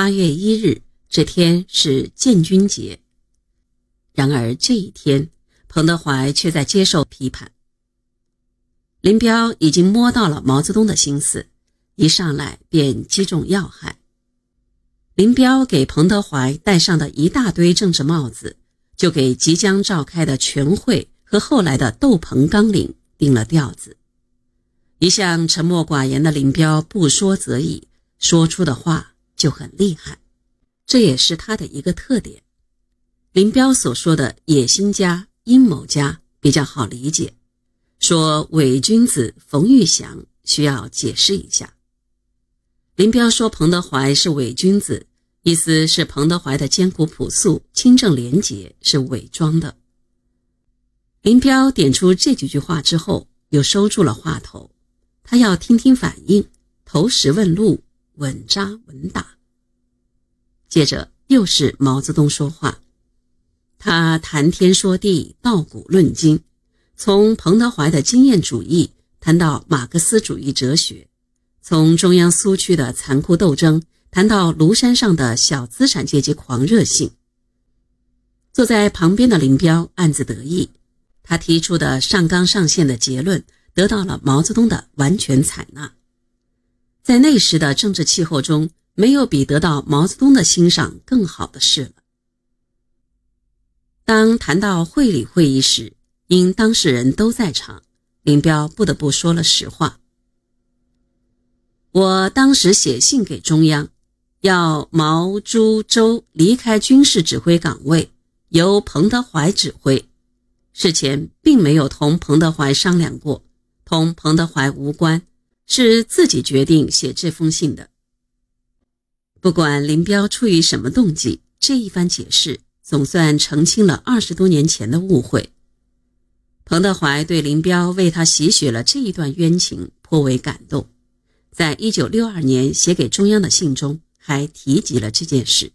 八月一日这天是建军节。然而这一天，彭德怀却在接受批判。林彪已经摸到了毛泽东的心思，一上来便击中要害。林彪给彭德怀戴上的一大堆政治帽子，就给即将召开的全会和后来的斗篷纲领定了调子。一向沉默寡言的林彪不说则已，说出的话就很厉害，这也是他的一个特点。林彪所说的野心家、阴谋家比较好理解。说伪君子冯玉祥需要解释一下。林彪说彭德怀是伪君子，意思是彭德怀的艰苦朴素、清正廉洁是伪装的。林彪点出这几句话之后，又收住了话头，他要听听反应，投石问路，稳扎稳打。接着又是毛泽东说话，他谈天说地，道古论今。从彭德怀的经验主义谈到马克思主义哲学，从中央苏区的残酷斗争谈到庐山上的小资产阶级狂热性。坐在旁边的林彪暗自得意，他提出的上纲上线的结论得到了毛泽东的完全采纳。在那时的政治气候中，没有比得到毛泽东的欣赏更好的事了。当谈到会理会议时，因当事人都在场，林彪不得不说了实话。我当时写信给中央，要毛、朱、周离开军事指挥岗位，由彭德怀指挥。事前并没有同彭德怀商量过，同彭德怀无关，是自己决定写这封信的。不管林彪出于什么动机，这一番解释总算澄清了二十多年前的误会。彭德怀对林彪为他洗雪了这一段冤情颇为感动，在一九六二年写给中央的信中还提及了这件事。